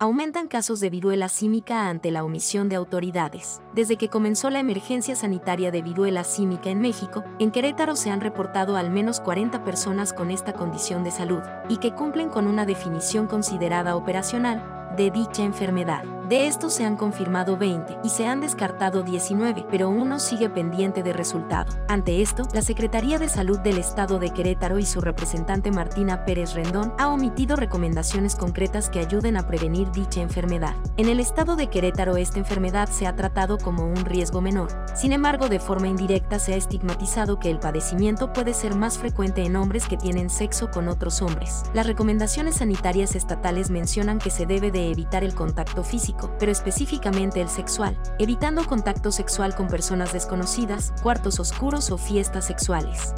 Aumentan casos de viruela símica ante la omisión de autoridades. Desde que comenzó la emergencia sanitaria de viruela símica en México, en Querétaro se han reportado al menos 40 personas con esta condición de salud y que cumplen con una definición considerada operacional de dicha enfermedad. De estos se han confirmado 20 y se han descartado 19, pero uno sigue pendiente de resultado. Ante esto, la Secretaría de Salud del Estado de Querétaro y su representante Martina Pérez Rendón ha omitido recomendaciones concretas que ayuden a prevenir dicha enfermedad. En el estado de Querétaro esta enfermedad se ha tratado como un riesgo menor. Sin embargo, de forma indirecta se ha estigmatizado que el padecimiento puede ser más frecuente en hombres que tienen sexo con otros hombres. Las recomendaciones sanitarias estatales mencionan que se debe de evitar el contacto físico pero específicamente el sexual, evitando contacto sexual con personas desconocidas, cuartos oscuros o fiestas sexuales.